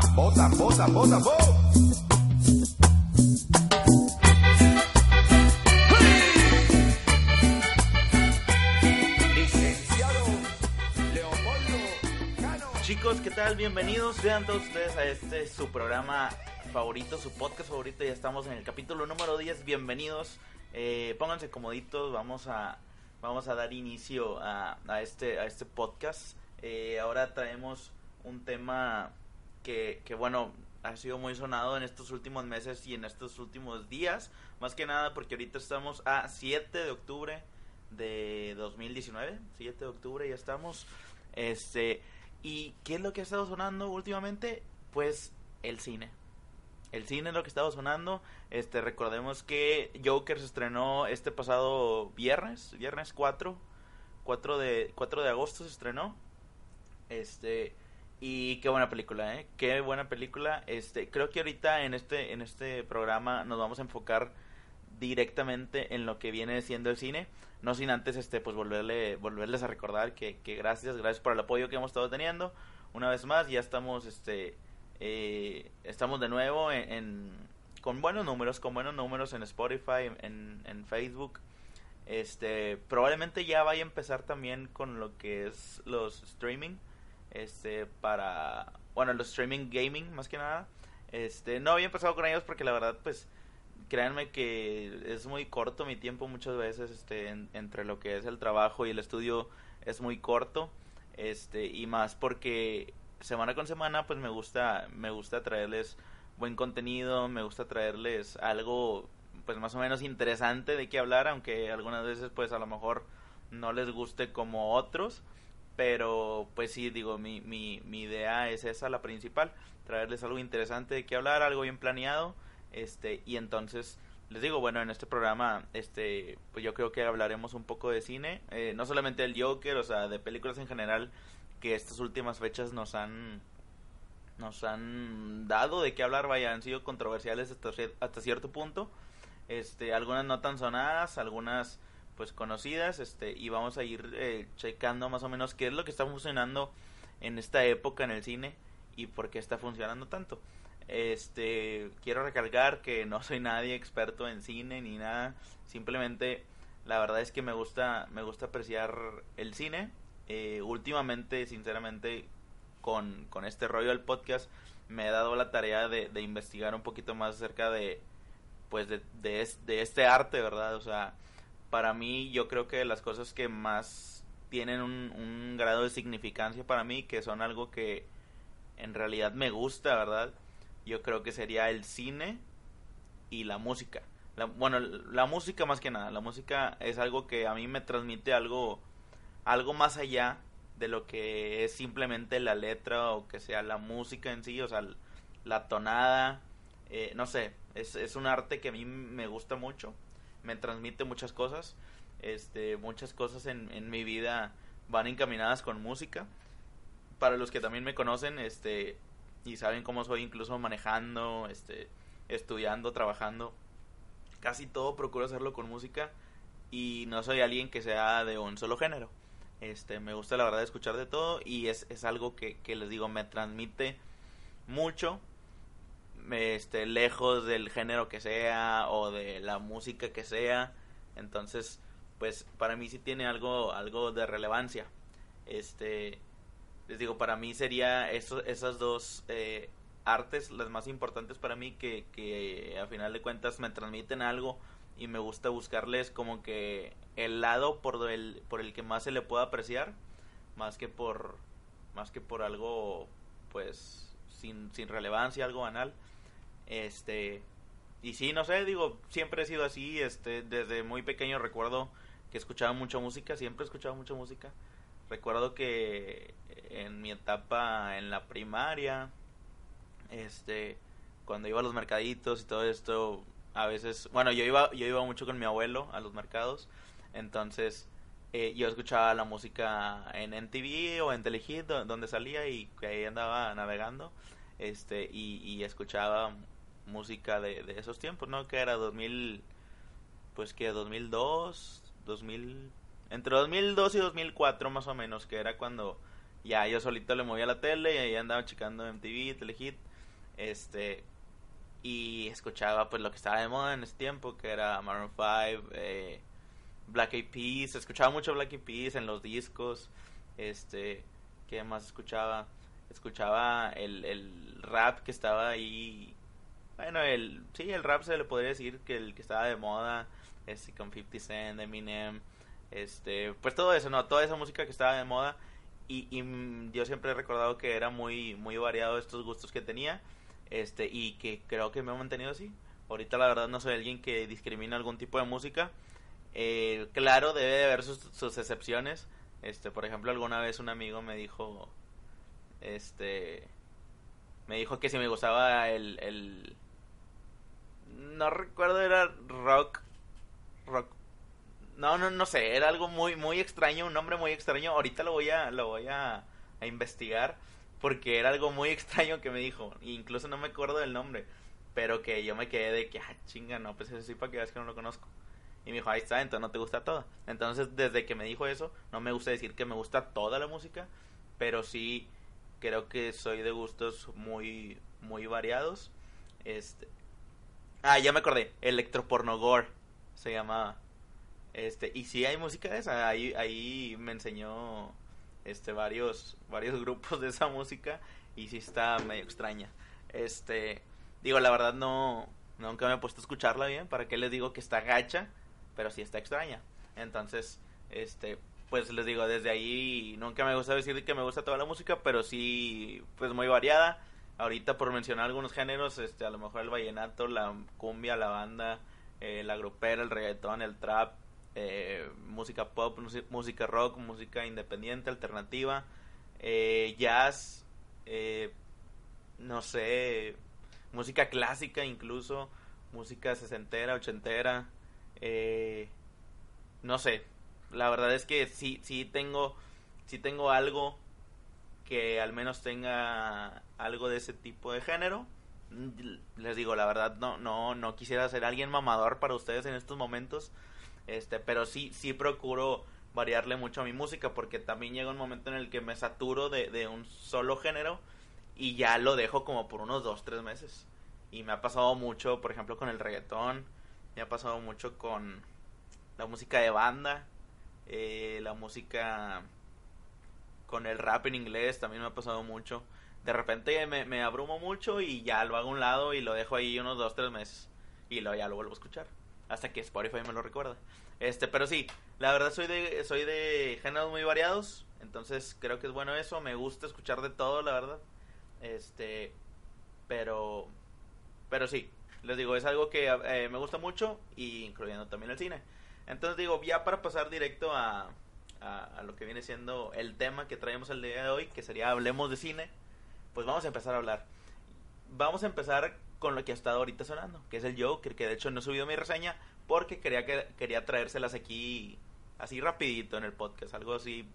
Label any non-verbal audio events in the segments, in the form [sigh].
Tambo, tambo, tambo, tambo. Licenciado Leopoldo Cano. Chicos, ¿qué tal? Bienvenidos sean todos ustedes a este su programa favorito, su podcast favorito. Ya estamos en el capítulo número 10. Bienvenidos. Eh, pónganse comoditos. Vamos a vamos a dar inicio a, a este a este podcast. Eh, ahora traemos un tema que, que bueno ha sido muy sonado en estos últimos meses y en estos últimos días. Más que nada porque ahorita estamos a 7 de octubre de 2019. 7 de octubre ya estamos. Este, ¿y qué es lo que ha estado sonando últimamente? Pues el cine. El cine es lo que estaba sonando. Este, recordemos que Joker se estrenó este pasado viernes, viernes 4, 4 de 4 de agosto se estrenó. Este, y qué buena película, ¿eh? Qué buena película. Este, creo que ahorita en este en este programa nos vamos a enfocar directamente en lo que viene siendo el cine, no sin antes este pues volverle volverles a recordar que, que gracias, gracias por el apoyo que hemos estado teniendo. Una vez más, ya estamos este eh, estamos de nuevo en, en- con buenos números, con buenos números en Spotify, en, en Facebook. Este, probablemente ya vaya a empezar también con lo que es los streaming, este, para, bueno, los streaming gaming más que nada. Este, no había empezado con ellos porque la verdad, pues, créanme que es muy corto mi tiempo muchas veces, este, en- entre lo que es el trabajo y el estudio es muy corto, este, y más porque semana con semana, pues me gusta, me gusta traerles buen contenido, me gusta traerles algo pues más o menos interesante de qué hablar, aunque algunas veces pues a lo mejor no les guste como otros, pero pues sí, digo, mi, mi, mi idea es esa, la principal, traerles algo interesante de qué hablar, algo bien planeado, este, y entonces les digo, bueno, en este programa, este, pues yo creo que hablaremos un poco de cine, eh, no solamente del Joker, o sea, de películas en general que estas últimas fechas nos han nos han dado de qué hablar, vaya, han sido controversiales hasta, hasta cierto punto. Este, algunas no tan sonadas, algunas pues conocidas, este, y vamos a ir eh, checando más o menos qué es lo que está funcionando en esta época en el cine y por qué está funcionando tanto. Este, quiero recalcar que no soy nadie experto en cine ni nada, simplemente la verdad es que me gusta me gusta apreciar el cine. Eh, últimamente, sinceramente, con, con este rollo del podcast me he dado la tarea de, de investigar un poquito más acerca de pues de, de, es- de este arte, ¿verdad? O sea, para mí yo creo que las cosas que más tienen un, grado de significancia para mí, que son algo que en realidad me gusta, ¿verdad? Yo creo que sería el cine y la música. La- bueno, la música más que nada, la música es algo que a mí me transmite algo algo más allá de lo que es simplemente la letra o que sea la música en sí, o sea, la tonada, eh, no sé, es, es un arte que a mí me gusta mucho, me transmite muchas cosas, este, muchas cosas en, en mi vida van encaminadas con música. Para los que también me conocen, este, y saben cómo soy incluso manejando, este, estudiando, trabajando, casi todo procuro hacerlo con música y no soy alguien que sea de un solo género. Este, me gusta la verdad escuchar de todo y es, es algo que, que les digo, me transmite mucho, este, lejos del género que sea o de la música que sea. Entonces, pues para mí sí tiene algo, algo de relevancia. Este, les digo, para mí sería eso, esas dos eh, artes las más importantes para mí que, que a final de cuentas me transmiten algo y me gusta buscarles como que el lado por el, por el que más se le pueda apreciar más que por más que por algo pues sin, sin relevancia algo banal este y sí no sé digo siempre he sido así este desde muy pequeño recuerdo que escuchaba mucha música siempre he escuchado mucha música. Recuerdo que en mi etapa en la primaria este cuando iba a los mercaditos y todo esto a veces bueno yo iba yo iba mucho con mi abuelo a los mercados entonces eh, yo escuchaba la música en MTV o en Telehit do- donde salía y ahí andaba navegando este y escuchaba música de, de esos tiempos no que era 2000 pues que 2002 2000 entre 2002 y 2004 más o menos que era cuando Ya yo solito le movía la tele y ahí andaba checando MTV, Telehit, este, y escuchaba pues lo que estaba de moda en ese tiempo, que era Maroon 5, eh, Black Eyed Peas, escuchaba mucho Black Eyed Peas en los discos, este, ¿qué más escuchaba? Escuchaba el, el rap que estaba ahí, bueno, el, sí, el rap se le podría decir que el que estaba de moda, este, con 50 Cent, Eminem, este, pues todo eso, ¿no? Toda esa música que estaba de moda y, y yo siempre he recordado que era muy, muy variado estos gustos que tenía este y que creo que me ha mantenido así. Ahorita la verdad no soy alguien que discrimina algún tipo de música. Eh, claro, debe de haber sus, sus, excepciones. Este, por ejemplo, alguna vez un amigo me dijo, este, me dijo que si me gustaba el, el no recuerdo era rock, rock, no, no, no sé, era algo muy, muy extraño, un nombre muy extraño. Ahorita lo voy a, lo voy a, a investigar porque era algo muy extraño que me dijo, incluso no me acuerdo del nombre, pero que yo me quedé de que, ah, chinga, no, pues eso sí para que veas que no lo conozco. Y me dijo, ahí está, entonces no te gusta toda. Entonces, desde que me dijo eso, no me gusta decir que me gusta toda la música, pero sí creo que soy de gustos muy, muy variados. Este. Ah, ya me acordé, Electropornogore se llamaba. Este, y sí hay música de esa, ahí, ahí me enseñó este varios varios [laughs] grupos de esa música y sí está medio extraña. Este, digo, la verdad no nunca me he puesto a escucharla bien, para qué les digo que está gacha, pero sí está extraña. Entonces, este, pues les digo, desde ahí nunca me gusta decir que me gusta toda la música, pero sí pues muy variada. Ahorita por mencionar algunos géneros, este, a lo mejor el vallenato, la cumbia, la banda, eh, la grupera, el reggaetón, el trap, eh, música pop, música rock, música independiente, alternativa, eh, jazz, no sé, música clásica incluso, música sesentera, ochentera, no sé, la verdad es que sí, sí tengo, sí tengo algo que al menos tenga algo de ese tipo de género. Les digo, la verdad no, no, no quisiera ser alguien mamador para ustedes en estos momentos este, pero sí, sí procuro variarle mucho a mi música porque también llega un momento en el que me saturo de, de un solo género y ya lo dejo como por unos dos, tres meses. Y me ha pasado mucho, por ejemplo, con el reggaetón, me ha pasado mucho con la música de banda, eh, la música con el rap en inglés también me ha pasado mucho. De repente me, me abrumo mucho y ya lo hago a un lado y lo dejo ahí unos dos, tres meses. Y luego ya lo vuelvo a escuchar hasta que Spotify me lo recuerda. Este, pero sí, la verdad soy de soy de géneros muy variados, entonces creo que es bueno eso, me gusta escuchar de todo, la verdad. Este, pero pero sí, les digo, es algo que eh, me gusta mucho y incluyendo también el cine. Entonces digo, ya para pasar directo a, a, a, lo que viene siendo el tema que traemos el día de hoy, que sería hablemos de cine, pues vamos a empezar a hablar. Vamos a empezar con lo que ha estado ahorita sonando, que es el Joker, que de hecho no he subido mi reseña porque quería que quería traérselas aquí así rapidito en el podcast, algo así,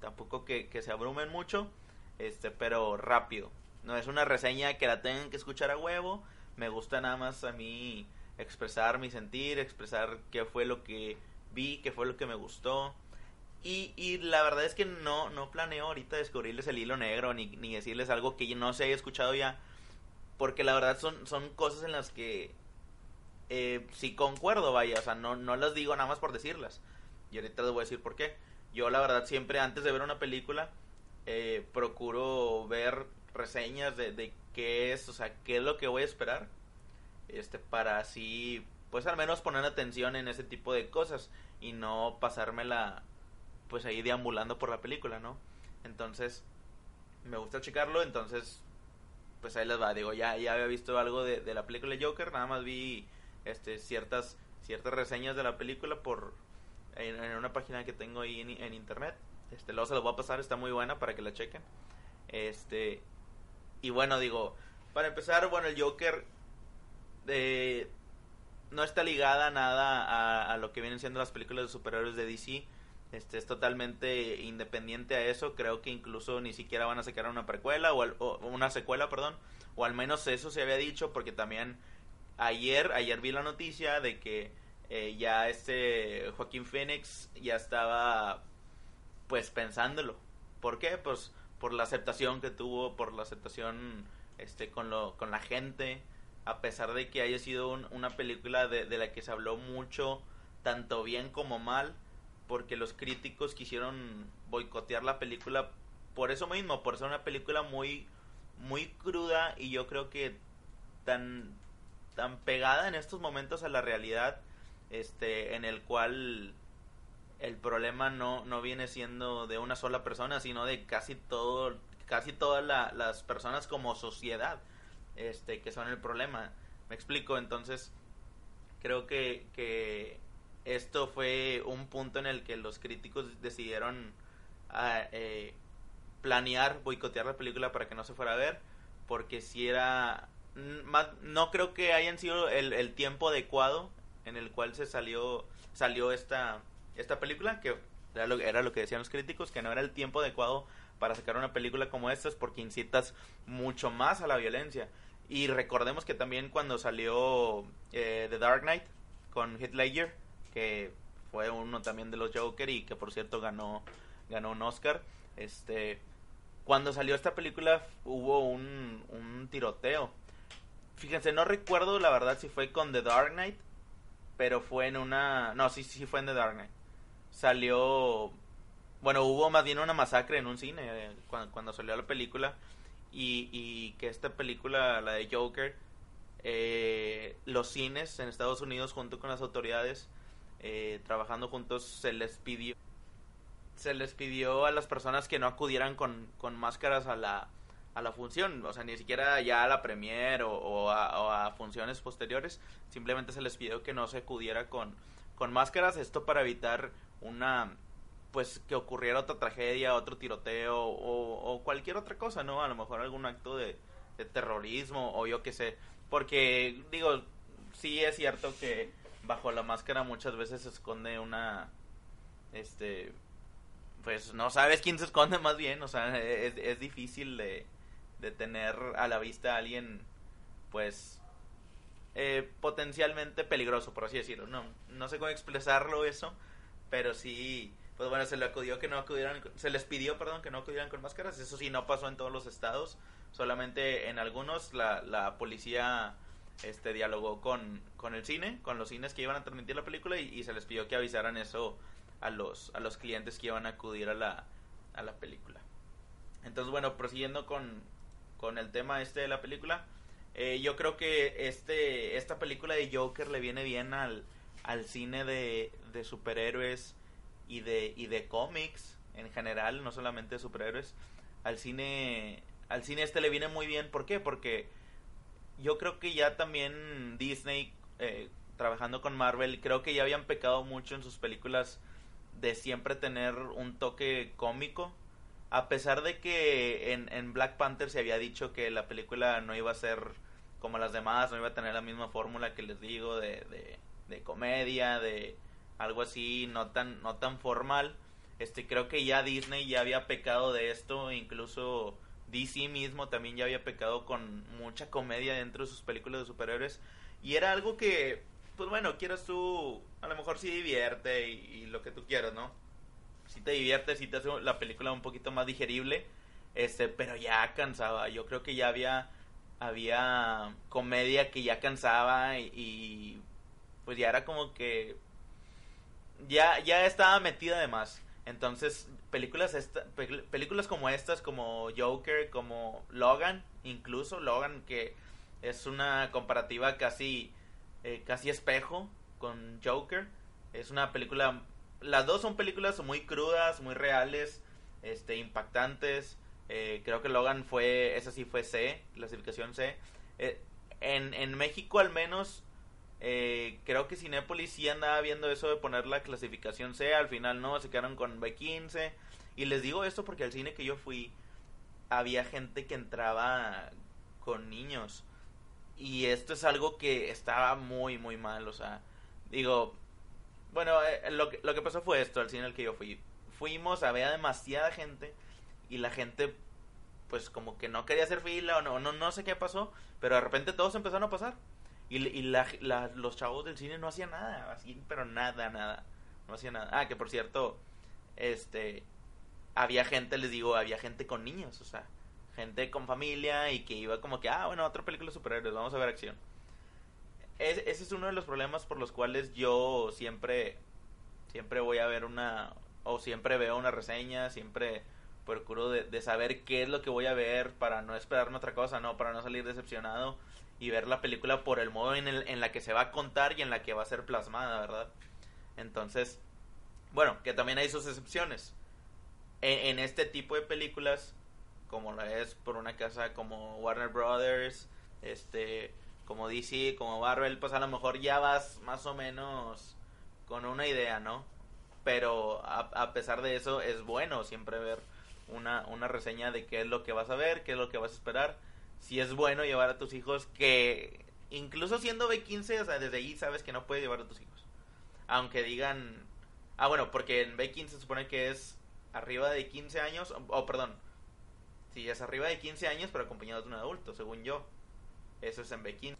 tampoco que, que se abrumen mucho, este, pero rápido. No es una reseña que la tengan que escuchar a huevo, me gusta nada más a mí expresar mi sentir, expresar qué fue lo que vi, qué fue lo que me gustó. Y, y la verdad es que no, no planeo ahorita descubrirles el hilo negro ni, ni decirles algo que no se haya escuchado ya porque la verdad son, son cosas en las que eh, sí concuerdo, vaya, o sea, no, no las digo nada más por decirlas. Y ahorita les voy a decir por qué. Yo la verdad siempre antes de ver una película eh, procuro ver reseñas de, de qué es, o sea, qué es lo que voy a esperar. Este, para así, pues al menos poner atención en ese tipo de cosas y no pasármela, pues ahí deambulando por la película, ¿no? Entonces, me gusta checarlo, entonces pues ahí les va, digo, ya, ya había visto algo de, de la película Joker, nada más vi este ciertas ciertas reseñas de la película por en, en una página que tengo ahí en, en, internet. Este, luego se los voy a pasar, está muy buena para que la chequen. Este, y bueno, digo, para empezar, bueno, el Joker eh, no está ligada nada a, a, lo que vienen siendo las películas de superhéroes de DC. Este es totalmente independiente a eso. Creo que incluso ni siquiera van a sacar una precuela o, o, una secuela, perdón. O al menos eso se había dicho porque también ayer, ayer vi la noticia de que eh, ya este Joaquín Phoenix ya estaba pues pensándolo. ¿Por qué? Pues por la aceptación que tuvo, por la aceptación este con lo con la gente, a pesar de que haya sido un- una película de, de la que se habló mucho, tanto bien como mal, porque los críticos quisieron boicotear la película por eso mismo, por ser una película muy muy cruda y yo creo que tan tan pegada en estos momentos a la realidad este en el cual el problema no, no viene siendo de una sola persona, sino de casi todo, casi todas la- las personas como sociedad, este, que son el problema. Me explico, entonces creo que, que esto fue un punto en el que los críticos decidieron ah, eh, planear, boicotear la película para que no se fuera a ver, porque si era, más, no creo que hayan sido el, el tiempo adecuado en el cual se salió, salió esta, esta película, que era lo, que decían los críticos, que no era el tiempo adecuado para sacar una película como esta, porque incitas mucho más a la violencia. Y recordemos que también cuando salió eh, The Dark Knight con Heath Ledger, que fue uno también de los Joker y que por cierto ganó, ganó un Oscar, este, cuando salió esta película hubo un, un tiroteo. Fíjense, no recuerdo la verdad si fue con The Dark Knight, pero fue en una... No, sí, sí fue en The Dark Knight. Salió... Bueno, hubo más bien una masacre en un cine eh, cuando, cuando salió la película y, y que esta película, la de Joker, eh, los cines en Estados Unidos junto con las autoridades eh, trabajando juntos se les pidió se les pidió a las personas que no acudieran con, con máscaras a la, a la función, o sea, ni siquiera ya a la premier o, o a, o a funciones posteriores, simplemente se les pidió que no se acudiera con, con máscaras, esto para evitar una, pues que ocurriera otra tragedia, otro tiroteo o, o cualquier otra cosa, ¿no? A lo mejor algún acto de, de terrorismo o yo qué sé, porque digo, sí es cierto que bajo la máscara muchas veces se esconde una, este, pues no sabes quién se esconde más bien, o sea, es, es difícil de, de tener a la vista a alguien, pues, eh, potencialmente peligroso, por así decirlo. No, no sé cómo expresarlo eso, pero sí, pues bueno, se le acudió que no acudieran, se les pidió, perdón, que no acudieran con máscaras. Eso sí, no pasó en todos los estados, solamente en algunos la, la policía este dialogó con, con el cine, con los cines que iban a transmitir la película y, se les pidió que avisaran eso a los, a los clientes que iban a acudir a la, a la película. Entonces, bueno, prosiguiendo con, con el tema este de la película, eh, yo creo que este esta película de Joker le viene bien al, al cine de, de superhéroes y de, y de cómics en general, no solamente de superhéroes. Al cine, al cine este le viene muy bien. ¿Por qué? Porque yo creo que ya también Disney, eh, trabajando con Marvel, creo que ya habían pecado mucho en sus películas de siempre tener un toque cómico. A pesar de que en, en Black Panther se había dicho que la película no iba a ser como las demás, no iba a tener la misma fórmula que les digo de, de, de comedia, de algo así, no tan, no tan formal. Este, creo que ya Disney ya había pecado de esto, incluso DC mismo también ya había pecado con mucha comedia dentro de sus películas de superhéroes. Y era algo que, pues bueno, quieras tú, a lo mejor sí divierte y, lo que tú quieras, ¿no? Si te divierte, si te hace la película un poquito más digerible, este, pero ya cansaba. Yo creo que ya había, había comedia que ya cansaba y, y pues ya era como que ya, ya estaba metida de más. Entonces, películas esta, pel- películas como estas, como Joker, como Logan, incluso Logan, que es una comparativa casi, eh, casi espejo con Joker. Es una película, las dos son películas muy crudas, muy reales, este, impactantes. Eh, creo que Logan fue, esa sí fue C, clasificación C. Eh, en, en México al menos eh, creo que Cinépolis sí andaba viendo eso de poner la clasificación C, al final no, se quedaron con B15. Y les digo esto porque al cine que yo fui había gente que entraba con niños. Y esto es algo que estaba muy, muy mal. O sea, digo, bueno, eh, lo, que, lo que pasó fue esto al cine al que yo fui. Fuimos, había demasiada gente y la gente pues como que no quería hacer fila o no, no, no sé qué pasó, pero de repente todos empezaron a pasar. Y, y la, los chavos del cine no hacían nada, así, pero nada, nada. No hacían nada. Ah, que por cierto, este, había gente, les digo, había gente con niños, o sea, gente con familia y que iba como que, ah, bueno, otra película de superhéroes, vamos a ver acción. Es, ese es uno de los problemas por los cuales yo siempre, siempre voy a ver una, o siempre veo una reseña, siempre procuro de, de, saber qué es lo que voy a ver para no esperarme otra cosa, no, para no salir decepcionado y ver la película por el modo en, el, en la que se va a contar y en la que va a ser plasmada, ¿verdad? Entonces, bueno, que también hay sus excepciones. En, en este tipo de películas, como la es por una casa como Warner Brothers, este, como DC, como Marvel, pues a lo mejor ya vas más o menos con una idea, ¿no? Pero a, a pesar de eso es bueno siempre ver una, una reseña de qué es lo que vas a ver, qué es lo que vas a esperar. Si es bueno llevar a tus hijos que incluso siendo B15, o sea, desde ahí sabes que no puedes llevar a tus hijos. Aunque digan, ah, bueno, porque en B15 se supone que es arriba de 15 años, o oh, perdón, si es arriba de 15 años pero acompañado de un adulto, según yo. Eso es en B15.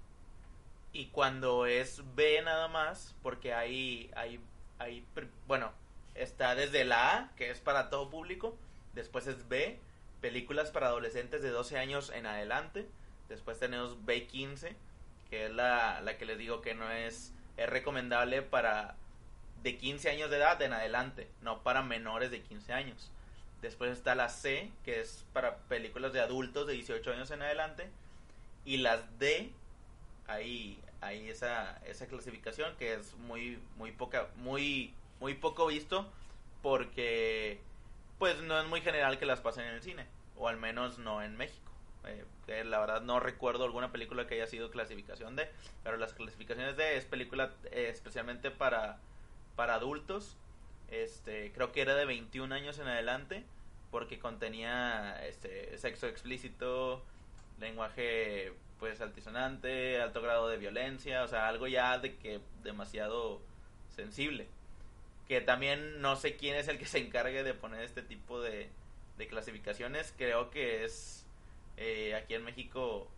Y cuando es B nada más, porque hay, hay, hay, bueno, está desde la A, que es para todo público, Después es B, películas para adolescentes de 12 años en adelante. Después tenemos B15, que es la, la que les digo que no es, es recomendable para de 15 años de edad en adelante, no para menores de 15 años. Después está la C, que es para películas de adultos de 18 años en adelante. Y las D, ahí, ahí esa, esa clasificación que es muy, muy poca, muy, muy poco visto porque pues no es muy general que las pasen en el cine, o al menos no en México. Eh, la verdad no recuerdo alguna película que haya sido clasificación D, pero las clasificaciones D es película eh, especialmente para, para adultos. Este, creo que era de 21 años en adelante, porque contenía este, sexo explícito, lenguaje pues altisonante, alto grado de violencia, o sea, algo ya de que demasiado sensible que también no sé quién es el que se encargue de poner este tipo de, de clasificaciones. Creo que es eh, aquí en México,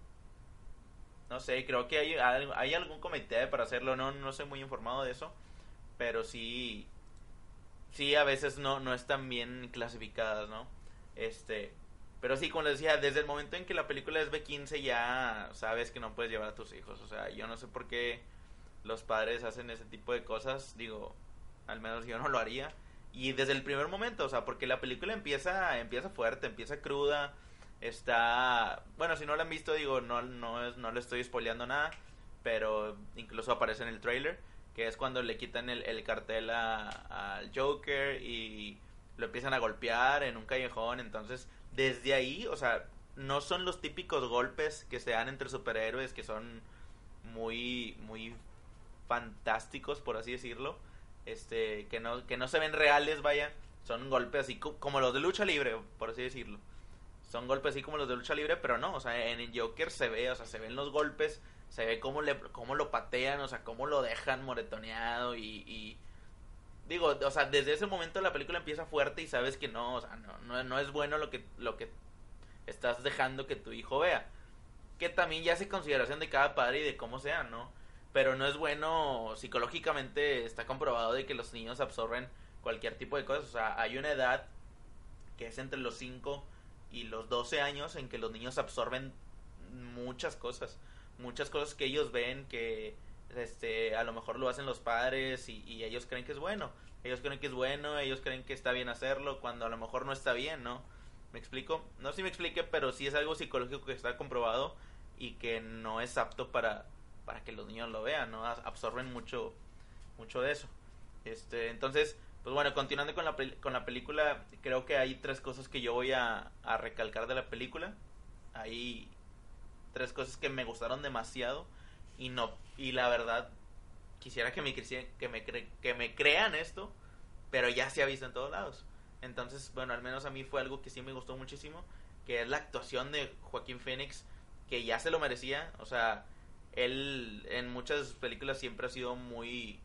no sé, creo que hay, hay algún comité para hacerlo, no, no soy muy informado de eso, pero sí, sí a veces no, no están bien clasificadas, ¿no? Este, pero sí, como les decía, desde el momento en que la película es B15 ya sabes que no puedes llevar a tus hijos, o sea, yo no sé por qué los padres hacen ese tipo de cosas, digo, al menos yo no lo haría. Y desde el primer momento, o sea, porque la película empieza, empieza fuerte, empieza cruda, está, bueno, si no la han visto, digo, no, no, no le estoy spoileando nada, pero incluso aparece en el trailer, que es cuando le quitan el, el cartel al Joker y lo empiezan a golpear en un callejón, entonces, desde ahí, o sea, no son los típicos golpes que se dan entre superhéroes, que son muy, muy fantásticos, por así decirlo, este que no que no se ven reales vaya son golpes así como los de lucha libre por así decirlo. Son golpes así como los de lucha libre pero no o sea en el Joker se ve o sea se ven los golpes se ve cómo le cómo lo patean o sea cómo lo dejan moretoneado y, y digo o sea desde ese momento la película empieza fuerte y sabes que no o sea no, no, no es bueno lo que lo que estás dejando que tu hijo vea. Que también ya hace consideración de cada padre y de cómo sea no pero no es bueno psicológicamente está comprobado de que los niños absorben cualquier tipo de cosas. O sea hay una edad que es entre los 5 y los 12 años en que los niños absorben muchas cosas muchas cosas que ellos ven que este a lo mejor lo hacen los padres y, y ellos creen que es bueno. Ellos creen que es bueno ellos creen que está bien hacerlo cuando a lo mejor no está bien no me explico no sé si me explique pero sí es algo psicológico que está comprobado y que no es apto para para que los niños lo vean, ¿no? Absorben mucho, mucho de eso. Este, entonces, pues bueno, continuando con la, con la película, creo que hay tres cosas que yo voy a, recalcar de la película. Hay tres cosas que me gustaron demasiado y no y la verdad quisiera que me que me que me crean esto, pero ya se ha visto en todos lados. Entonces, bueno, al menos a mí fue algo que sí me gustó muchísimo, que es la actuación de Joaquín Phoenix, que ya se lo merecía, o sea, él en muchas películas siempre ha sido muy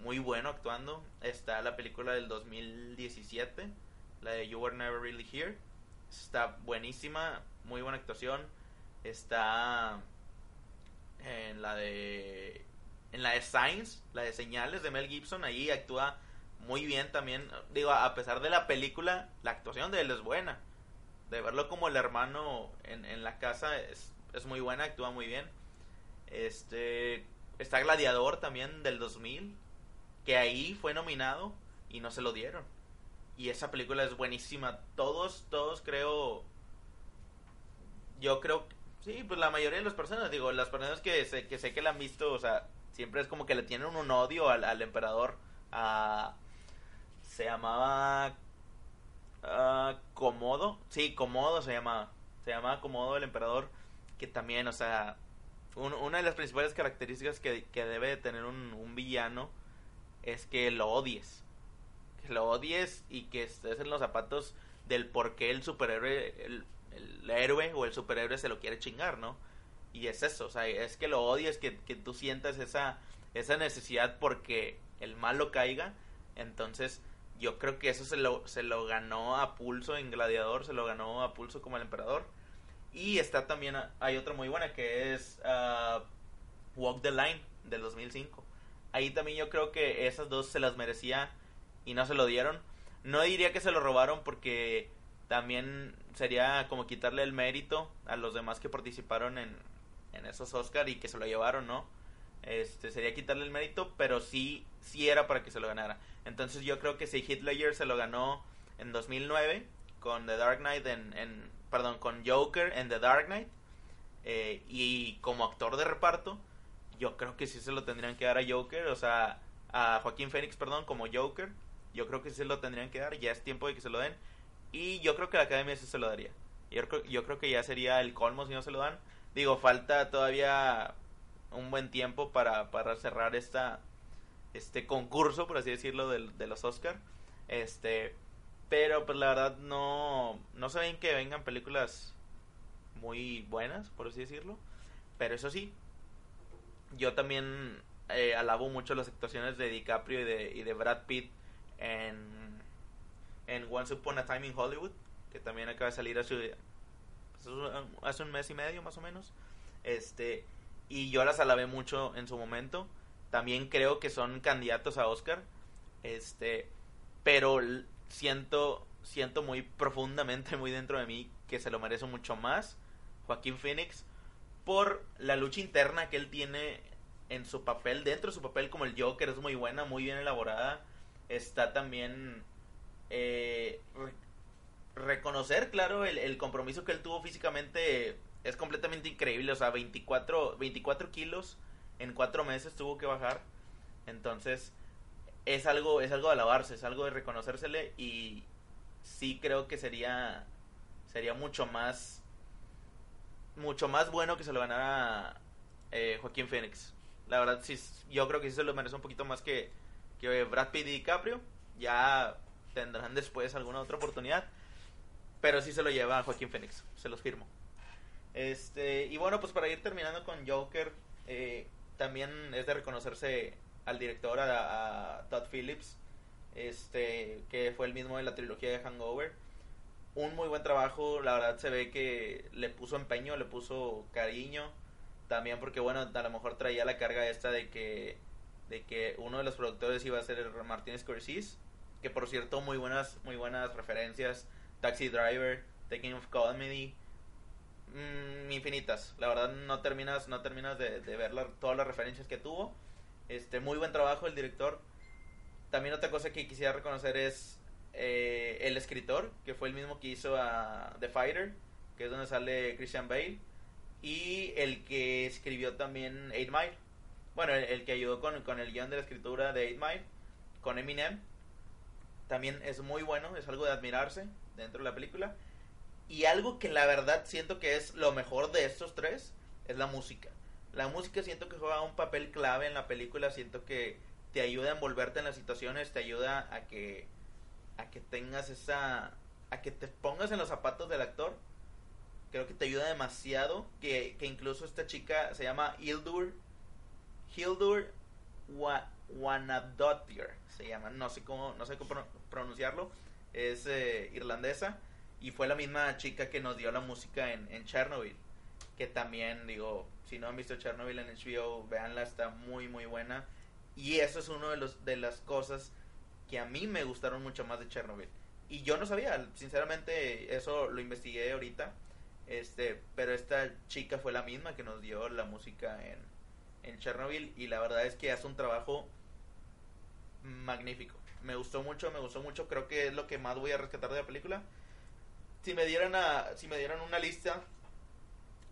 muy bueno actuando. Está la película del 2017, la de You Were Never Really Here. Está buenísima, muy buena actuación. Está en la de en la de Signs, la de señales de Mel Gibson, ahí actúa muy bien también. Digo, a pesar de la película, la actuación de él es buena. De verlo como el hermano en, en la casa es, es muy buena, actúa muy bien. Este está Gladiador también del 2000, que ahí fue nominado y no se lo dieron. Y esa película es buenísima. Todos, todos creo. Yo creo. Sí, pues la mayoría de las personas, digo, las personas que sé que, sé que la han visto, o sea, siempre es como que le tienen un odio al, al emperador. A, se llamaba. Comodo. Sí, Comodo se llamaba. Se llamaba Comodo el emperador. Que también, o sea. Una de las principales características que, que debe de tener un, un villano es que lo odies lo odies y que estés en los zapatos del por qué el superhéroe, el, el, héroe o el superhéroe se lo quiere chingar, ¿no? Y es eso, o sea, es que lo odies, que, que tú sientas esa, esa necesidad porque el malo caiga. Entonces, yo creo que eso se lo, se lo ganó a pulso en Gladiador, se lo ganó a pulso como el emperador. Y está también, hay otra muy buena que es uh, Walk the Line del 2005. Ahí también yo creo que esas dos se las merecía y no se lo dieron. No diría que se lo robaron porque también sería como quitarle el mérito a los demás que participaron en, en esos Oscar y que se lo llevaron, ¿no? Este sería quitarle el mérito, pero sí sí era para que se lo ganara. Entonces yo creo que si Hitler se lo ganó en 2009 con The Dark Knight en, en perdón, con Joker en The Dark Knight eh, y como actor de reparto, yo creo que sí se lo tendrían que dar a Joker, o sea, a Joaquín Phoenix, perdón, como Joker yo creo que sí se lo tendrían que dar, ya es tiempo de que se lo den. Y yo creo que la academia sí se lo daría. Yo creo, yo creo que ya sería el colmo si no se lo dan. Digo, falta todavía un buen tiempo para, para cerrar esta este concurso, por así decirlo, de, de los Oscar. Este, pero pues la verdad no, no se ven que vengan películas muy buenas, por así decirlo. Pero eso sí, yo también eh, alabo mucho las actuaciones de DiCaprio y de, y de Brad Pitt en, en Once Upon a Time in Hollywood, que también acaba de salir hace, hace un mes y medio más o menos. Este, y yo las alabé mucho en su momento. También creo que son candidatos a Oscar. Este, pero siento siento muy profundamente muy dentro de mí que se lo merece mucho más Joaquín Phoenix por la lucha interna que él tiene en su papel, dentro de su papel como el Joker es muy buena, muy bien elaborada está también eh, reconocer, claro, el, el, compromiso que él tuvo físicamente es completamente increíble. O sea, 24, 24 kilos en cuatro meses tuvo que bajar. Entonces, es algo, es algo de alabarse, es algo de reconocérsele y sí creo que sería, sería mucho más, mucho más bueno que se lo ganara eh, Joaquín Phoenix. La verdad, sí, yo creo que sí se lo merece un poquito más que, que Brad Pitt y DiCaprio ya tendrán después alguna otra oportunidad. Pero sí se lo lleva a Joaquín Phoenix, se los firmo. Este, y bueno, pues para ir terminando con Joker, eh, también es de reconocerse al director, a, Todd Phillips, este, que fue el mismo de la trilogía de Hangover. Un muy buen trabajo, la verdad se ve que le puso empeño, le puso cariño. También porque, bueno, a lo mejor traía la carga esta de que de que uno de los productores iba a ser el Martin Scorsese, que por cierto muy buenas muy buenas referencias, Taxi Driver, Taking of Comedy, mmm, infinitas. La verdad no terminas no terminas de, de ver la, todas las referencias que tuvo. Este muy buen trabajo el director. También otra cosa que quisiera reconocer es eh, el escritor, que fue el mismo que hizo a The Fighter, que es donde sale Christian Bale, y el que escribió también Eight Mile bueno, el, que ayudó con, con, el guion de la escritura de 8 Mile, con Eminem, también es muy bueno, es algo de admirarse dentro de la película. Y algo que la verdad siento que es lo mejor de estos tres es la música. La música siento que juega un papel clave en la película, siento que te ayuda a envolverte en las situaciones, te ayuda a que a que tengas esa a que te pongas en los zapatos del actor. Creo que te ayuda demasiado que, que incluso esta chica se llama Ildur Hildur Wanadottir se llama, no sé cómo, no sé cómo pronunciarlo, es eh, irlandesa y fue la misma chica que nos dio la música en Chernobyl, que también digo, si no han visto Chernobyl en HBO, véanla, está muy muy buena y eso es uno de los de las cosas que a mí me gustaron mucho más de Chernobyl. Y yo no sabía, sinceramente, eso lo investigué ahorita. Este, pero esta chica fue la misma que nos dio la música en, en Chernobyl y la verdad es que hace un trabajo magnífico. Me gustó mucho, me gustó mucho, creo que es lo que más voy a rescatar de la película. Si me dieran a, si me dieran una lista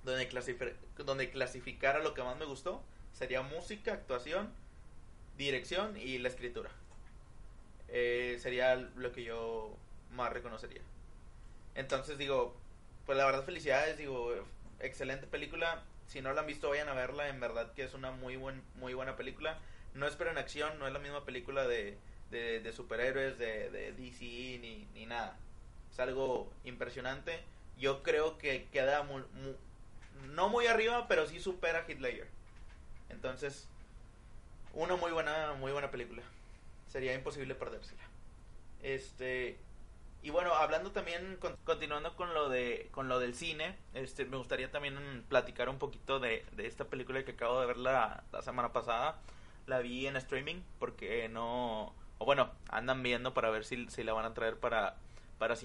donde, clasificar, donde clasificara lo que más me gustó, sería música, actuación, dirección y la escritura. Eh, sería lo que yo más reconocería. Entonces digo, pues la verdad felicidades, digo, excelente película. Si no la han visto, vayan a verla. En verdad que es una muy, buen, muy buena película. No esperen acción, no es la misma película de, de, superhéroes, de, de DC ni, ni, nada. Es algo impresionante. Yo creo que queda no muy arriba, pero sí supera Hitler. Entonces, una muy buena, muy buena película. Sería imposible perdérsela. Este, y bueno, hablando también, continuando con lo de con lo del cine, este, me gustaría también platicar un poquito de, esta película que acabo de ver la, semana pasada. La vi en streaming porque no, o bueno, andan viendo para ver si, si la van a traer para, para.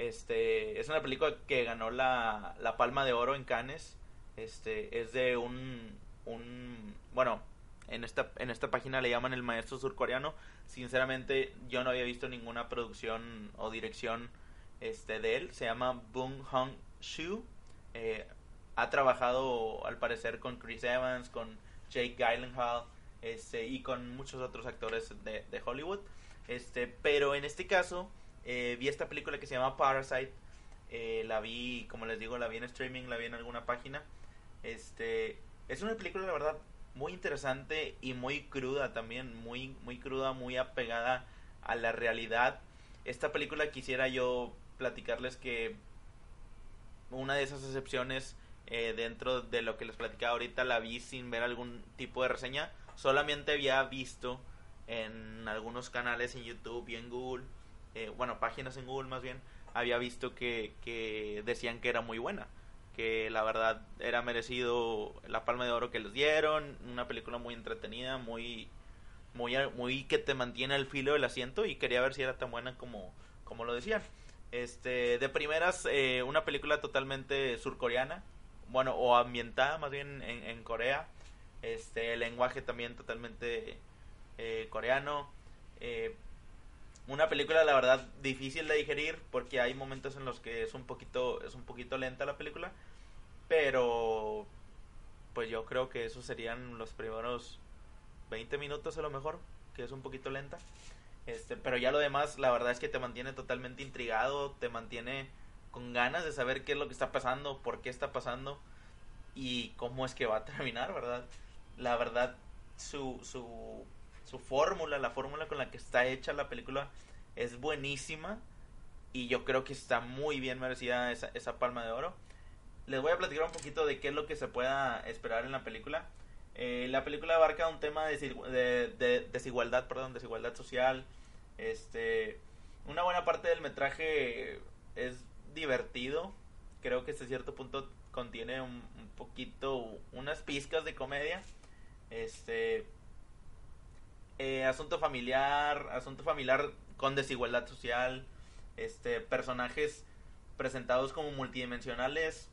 Este, es una película que ganó la, la Palma de Oro en Cannes. Este, es de un, un, bueno, en esta, en esta página le llaman el maestro surcoreano. Sinceramente, yo no había visto ninguna producción o dirección este, de él. Se llama Bong Hong Shu. Eh, ha trabajado, al parecer, con Chris Evans, con Jake Gyllenhaal este, y con muchos otros actores de, de Hollywood. Este, pero en este caso, eh, vi esta película que se llama Parasite. Eh, la vi, como les digo, la vi en streaming, la vi en alguna página. Este, es una película, la verdad, muy interesante y muy cruda también, muy, muy cruda, muy apegada a la realidad. Esta película quisiera yo platicarles que una de esas excepciones eh, dentro de lo que les platicaba ahorita la vi sin ver algún tipo de reseña. Solamente había visto en algunos canales en YouTube y en Google, eh, bueno, páginas en Google más bien, había visto que, que decían que era muy buena que la verdad era merecido la palma de oro que les dieron, una película muy entretenida, muy muy muy que te mantiene al filo del asiento y quería ver si era tan buena como como lo decían. Este, de primeras eh, una película totalmente surcoreana, bueno, o ambientada más bien en, Corea. Este, el lenguaje también totalmente eh, coreano. Eh, una película la verdad difícil de digerir porque hay momentos en los que es un poquito es un poquito lenta la película pero pues yo creo que esos serían los primeros 20 minutos a lo mejor que es un poquito lenta. Este pero ya lo demás la verdad es que te mantiene totalmente intrigado te mantiene con ganas de saber qué es lo que está pasando por qué está pasando y cómo es que va a terminar verdad la verdad su su su fórmula, la fórmula con la que está hecha la película es buenísima y yo creo que está muy bien merecida esa, esa palma de oro. Les voy a platicar un poquito de qué es lo que se pueda esperar en la película. Eh, la película abarca un tema de, de, desigualdad, perdón, desigualdad social. Este, una buena parte del metraje es divertido. Creo que hasta cierto punto contiene un, un poquito, unas pizcas de comedia. Este, eh, asunto familiar, asunto familiar con desigualdad social, este, personajes presentados como multidimensionales,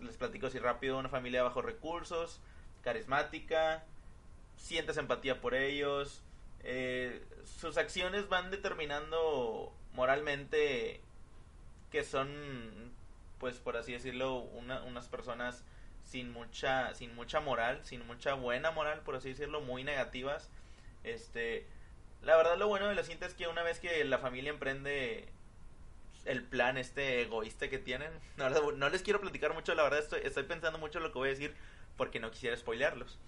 les platico así rápido, una familia de bajos recursos, carismática, sientes empatía por ellos, eh, sus acciones van determinando moralmente que son, pues por así decirlo, unas personas sin mucha, sin mucha moral, sin mucha buena moral, por así decirlo, muy negativas este, la verdad lo bueno de la cinta es que una vez que la familia emprende el plan este egoísta que tienen, [laughs] no, les quiero platicar mucho, la verdad estoy, estoy pensando mucho lo que voy a decir porque no quisiera spoilearlos.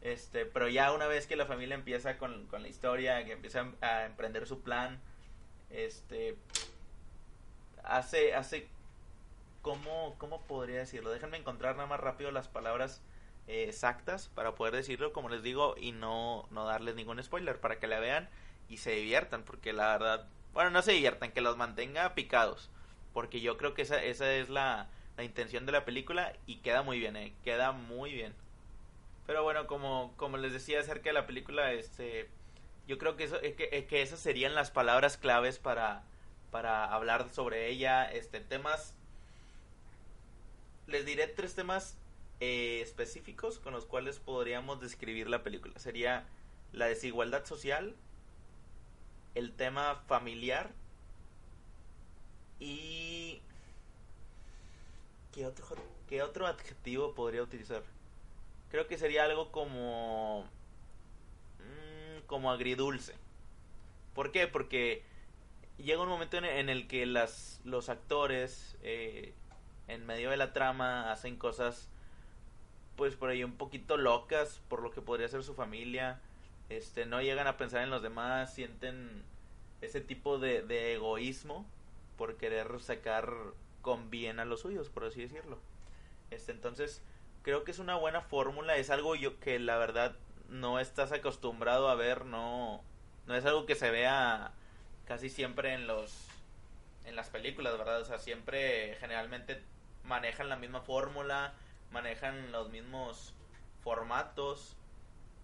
Este, pero ya una vez que la familia empieza con, la historia, que empieza a emprender su plan, este, hace, hace, ¿cómo, cómo podría decirlo? Déjenme encontrar nada más rápido las palabras exactas para poder decirlo, como les digo, y no, no darles ningún spoiler para que la vean y se diviertan, porque la verdad, bueno, no se diviertan, que los mantenga picados, porque yo creo que esa, esa es la, la intención de la película y queda muy bien, eh, queda muy bien. Pero bueno, como, como les decía acerca de la película, este yo creo que, eso, es que, que esas serían las palabras claves para, para hablar sobre ella. Este, temas. Les diré tres temas eh, específicos con los cuales podríamos describir la película. Sería la desigualdad social, el tema familiar y... ¿Qué otro, qué otro adjetivo podría utilizar? Creo que sería algo como... mm, como agridulce. ¿Por qué? Porque llega un momento en, el que las, los actores eh, en medio de la trama hacen cosas pues por ahí un poquito locas por lo que podría ser su familia. Este no llegan a pensar en los demás sienten ese tipo de, egoísmo por querer sacar con bien a los suyos por así decirlo. Este entonces creo que es una buena fórmula es algo yo que la verdad no estás acostumbrado a ver no no es algo que se vea casi siempre en los en las películas verdad o sea siempre generalmente manejan la misma fórmula manejan los mismos formatos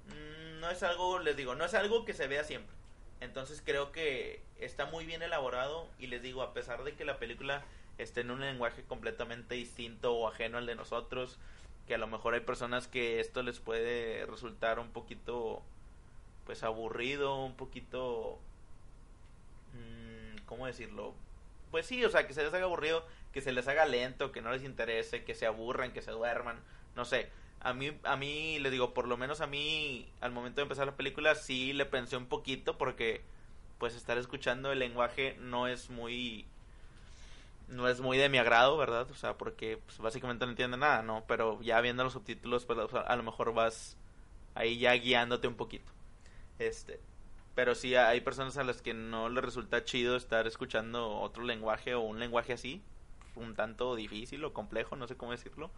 Mm, no es algo, les digo, no es algo que se vea siempre. Entonces creo que está muy bien elaborado y les digo, a pesar de que la película esté en un lenguaje completamente distinto o ajeno al de nosotros, que a lo mejor hay personas que esto les puede resultar un poquito, pues aburrido, un poquito, mm, ¿cómo decirlo? Pues sí, o sea, que se les haga aburrido, que se les haga lento, que no les interese, que se aburran, que se duerman, no sé a mí, a mí, le digo, por lo menos a mí, al momento de empezar la película, sí le pensé un poquito porque, pues, estar escuchando el lenguaje no es muy, no es muy de mi agrado, ¿verdad? O sea, porque, pues, básicamente no entiende nada, ¿no? Pero ya viendo los subtítulos, pues, a lo mejor vas ahí ya guiándote un poquito. Este, pero sí hay personas a las que no les resulta chido estar escuchando otro lenguaje o un lenguaje así, un tanto difícil o complejo, no sé cómo decirlo.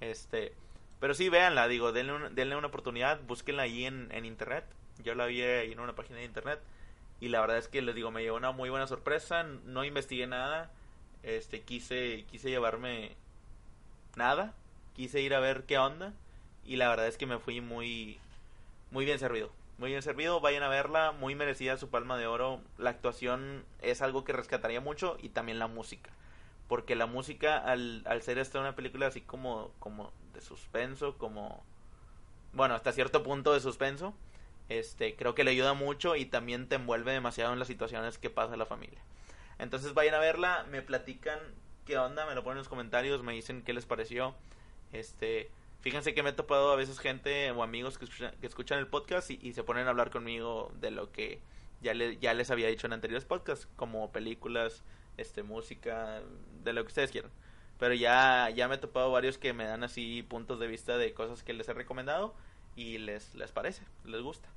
Este, pero sí, véanla, digo, denle, denle una oportunidad, búsquenla ahí en, en internet. Yo la vi ahí en una página de internet. Y la verdad es que les digo, me llevó una muy buena sorpresa. No investigué nada. Este, quise, quise llevarme nada. Quise ir a ver qué onda. Y la verdad es que me fui muy, muy bien servido. Muy bien servido, vayan a verla, muy merecida su palma de oro. La actuación es algo que rescataría mucho y también la música. Porque la música, al, al ser esta una película así como, como de suspenso, como bueno, hasta cierto punto de suspenso, este, creo que le ayuda mucho y también te envuelve demasiado en las situaciones que pasa la familia. Entonces vayan a verla, me platican qué onda, me lo ponen en los comentarios, me dicen qué les pareció. Este, fíjense que me he topado a veces gente o amigos que escuchan, que escuchan el podcast y, y, se ponen a hablar conmigo de lo que ya, le, ya les había dicho en anteriores podcasts, como películas, este, música, de lo que ustedes quieran. Pero ya, ya me he topado varios que me dan así puntos de vista de cosas que les he recomendado y les, les parece, les gusta.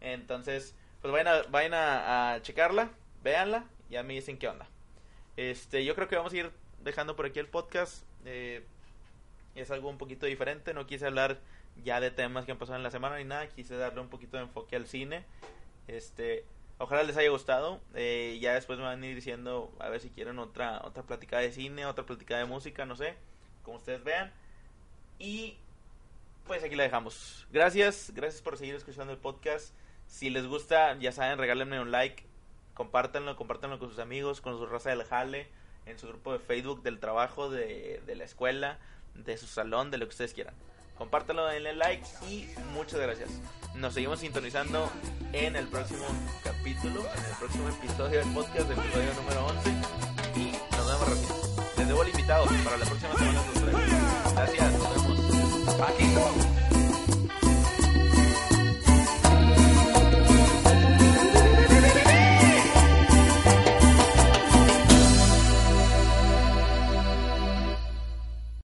Entonces, pues vayan a, vayan a, checarla, véanla, y a mí dicen qué onda. Este, yo creo que vamos a ir dejando por aquí el podcast. Eh, es algo un poquito diferente, no quise hablar ya de temas que han pasado en la semana ni nada, quise darle un poquito de enfoque al cine. Este, Ojalá les haya gustado. Eh, ya después me van a ir diciendo a ver si quieren otra otra plática de cine, otra plática de música, no sé, como ustedes vean. Y pues aquí la dejamos. Gracias, gracias por seguir escuchando el podcast. Si les gusta, ya saben, regálenme un like, compártanlo, compártanlo con sus amigos, con su raza del jale, en su grupo de Facebook del trabajo, de, de la escuela, de su salón, de lo que ustedes quieran compártelo, denle like y muchas gracias. Nos seguimos sintonizando en el próximo capítulo, en el próximo episodio del podcast, del episodio número 11. Y nos vemos rápido. Les debo el invitado para la próxima semana. Gracias, nos vemos. Aquí